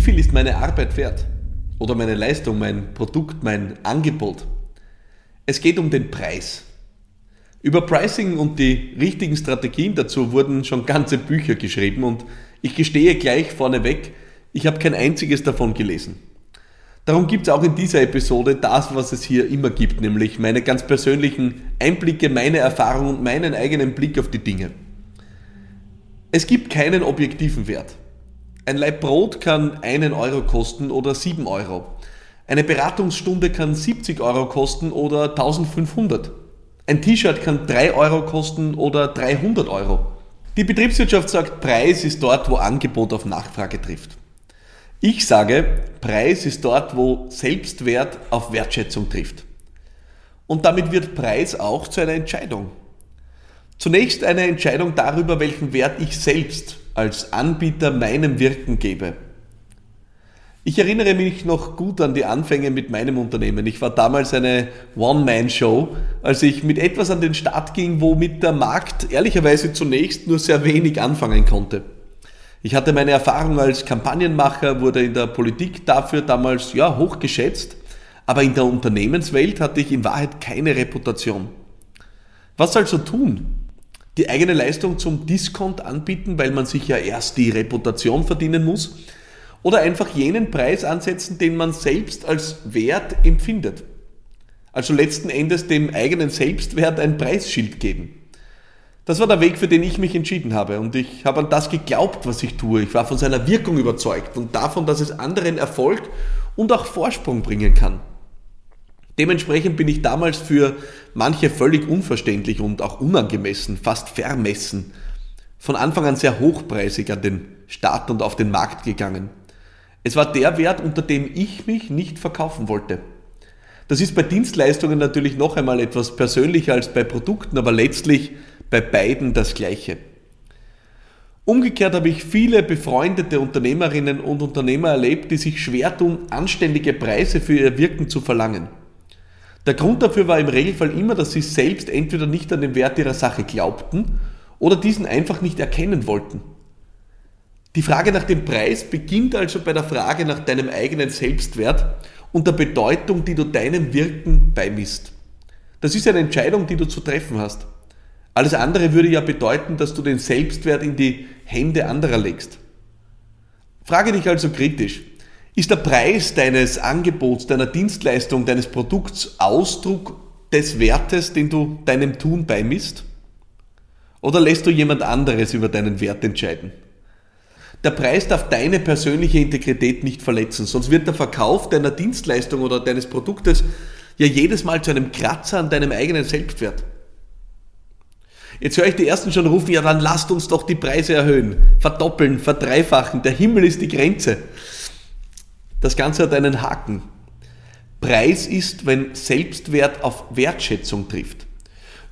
viel ist meine Arbeit wert? Oder meine Leistung, mein Produkt, mein Angebot? Es geht um den Preis. Über Pricing und die richtigen Strategien dazu wurden schon ganze Bücher geschrieben und ich gestehe gleich vorneweg, ich habe kein einziges davon gelesen. Darum gibt es auch in dieser Episode das, was es hier immer gibt, nämlich meine ganz persönlichen Einblicke, meine Erfahrungen und meinen eigenen Blick auf die Dinge. Es gibt keinen objektiven Wert. Ein Leib Brot kann einen Euro kosten oder sieben Euro. Eine Beratungsstunde kann 70 Euro kosten oder 1500. Ein T-Shirt kann 3 Euro kosten oder 300 Euro. Die Betriebswirtschaft sagt, Preis ist dort, wo Angebot auf Nachfrage trifft. Ich sage, Preis ist dort, wo Selbstwert auf Wertschätzung trifft. Und damit wird Preis auch zu einer Entscheidung. Zunächst eine Entscheidung darüber, welchen Wert ich selbst als Anbieter meinem Wirken gebe. Ich erinnere mich noch gut an die Anfänge mit meinem Unternehmen. Ich war damals eine One-Man-Show, als ich mit etwas an den Start ging, womit der Markt ehrlicherweise zunächst nur sehr wenig anfangen konnte. Ich hatte meine Erfahrung als Kampagnenmacher, wurde in der Politik dafür damals ja hochgeschätzt, aber in der Unternehmenswelt hatte ich in Wahrheit keine Reputation. Was also tun? Die eigene Leistung zum Discount anbieten, weil man sich ja erst die Reputation verdienen muss? Oder einfach jenen Preis ansetzen, den man selbst als Wert empfindet? Also letzten Endes dem eigenen Selbstwert ein Preisschild geben. Das war der Weg, für den ich mich entschieden habe. Und ich habe an das geglaubt, was ich tue. Ich war von seiner Wirkung überzeugt und davon, dass es anderen Erfolg und auch Vorsprung bringen kann. Dementsprechend bin ich damals für manche völlig unverständlich und auch unangemessen, fast vermessen, von Anfang an sehr hochpreisig an den Start und auf den Markt gegangen. Es war der Wert, unter dem ich mich nicht verkaufen wollte. Das ist bei Dienstleistungen natürlich noch einmal etwas persönlicher als bei Produkten, aber letztlich bei beiden das Gleiche. Umgekehrt habe ich viele befreundete Unternehmerinnen und Unternehmer erlebt, die sich schwer tun, anständige Preise für ihr Wirken zu verlangen. Der Grund dafür war im Regelfall immer, dass sie selbst entweder nicht an den Wert ihrer Sache glaubten oder diesen einfach nicht erkennen wollten. Die Frage nach dem Preis beginnt also bei der Frage nach deinem eigenen Selbstwert und der Bedeutung, die du deinem Wirken beimisst. Das ist eine Entscheidung, die du zu treffen hast. Alles andere würde ja bedeuten, dass du den Selbstwert in die Hände anderer legst. Frage dich also kritisch. Ist der Preis deines Angebots, deiner Dienstleistung, deines Produkts Ausdruck des Wertes, den du deinem Tun beimisst? Oder lässt du jemand anderes über deinen Wert entscheiden? Der Preis darf deine persönliche Integrität nicht verletzen, sonst wird der Verkauf deiner Dienstleistung oder deines Produktes ja jedes Mal zu einem Kratzer an deinem eigenen Selbstwert. Jetzt höre ich die ersten schon rufen, ja dann lasst uns doch die Preise erhöhen, verdoppeln, verdreifachen, der Himmel ist die Grenze. Das Ganze hat einen Haken. Preis ist, wenn Selbstwert auf Wertschätzung trifft.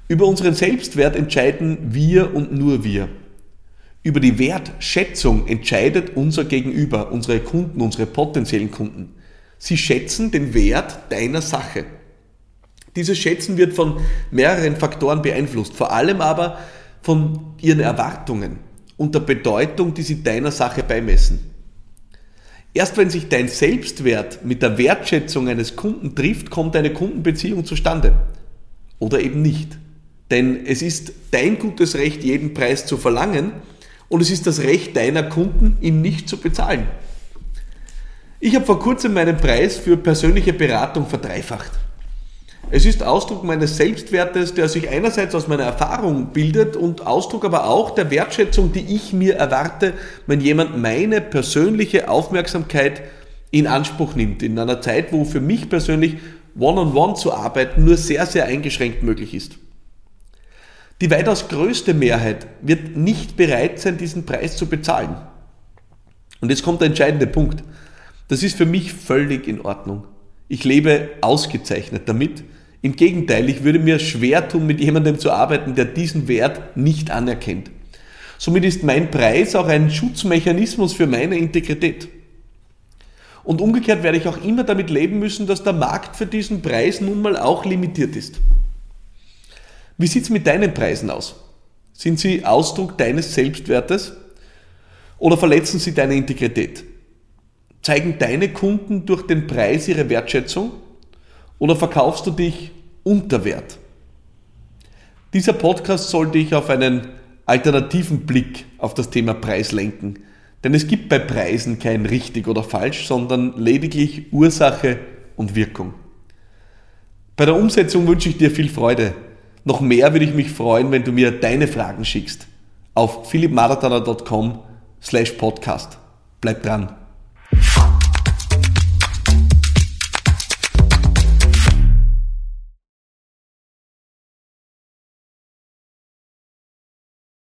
Über unseren Selbstwert entscheiden wir und nur wir. Über die Wertschätzung entscheidet unser Gegenüber, unsere Kunden, unsere potenziellen Kunden. Sie schätzen den Wert deiner Sache. Dieses Schätzen wird von mehreren Faktoren beeinflusst, vor allem aber von ihren Erwartungen und der Bedeutung, die sie deiner Sache beimessen. Erst wenn sich dein Selbstwert mit der Wertschätzung eines Kunden trifft, kommt eine Kundenbeziehung zustande. Oder eben nicht. Denn es ist dein gutes Recht, jeden Preis zu verlangen und es ist das Recht deiner Kunden, ihn nicht zu bezahlen. Ich habe vor kurzem meinen Preis für persönliche Beratung verdreifacht. Es ist Ausdruck meines Selbstwertes, der sich einerseits aus meiner Erfahrung bildet und Ausdruck aber auch der Wertschätzung, die ich mir erwarte, wenn jemand meine persönliche Aufmerksamkeit in Anspruch nimmt. In einer Zeit, wo für mich persönlich One-on-One -on -one zu arbeiten nur sehr, sehr eingeschränkt möglich ist. Die weitaus größte Mehrheit wird nicht bereit sein, diesen Preis zu bezahlen. Und jetzt kommt der entscheidende Punkt. Das ist für mich völlig in Ordnung. Ich lebe ausgezeichnet damit. Im Gegenteil, ich würde mir schwer tun, mit jemandem zu arbeiten, der diesen Wert nicht anerkennt. Somit ist mein Preis auch ein Schutzmechanismus für meine Integrität. Und umgekehrt werde ich auch immer damit leben müssen, dass der Markt für diesen Preis nun mal auch limitiert ist. Wie sieht es mit deinen Preisen aus? Sind sie Ausdruck deines Selbstwertes oder verletzen sie deine Integrität? Zeigen deine Kunden durch den Preis ihre Wertschätzung oder verkaufst du dich unter Wert? Dieser Podcast soll dich auf einen alternativen Blick auf das Thema Preis lenken. Denn es gibt bei Preisen kein richtig oder falsch, sondern lediglich Ursache und Wirkung. Bei der Umsetzung wünsche ich dir viel Freude. Noch mehr würde ich mich freuen, wenn du mir deine Fragen schickst auf philippmarathoner.com slash podcast. Bleib dran.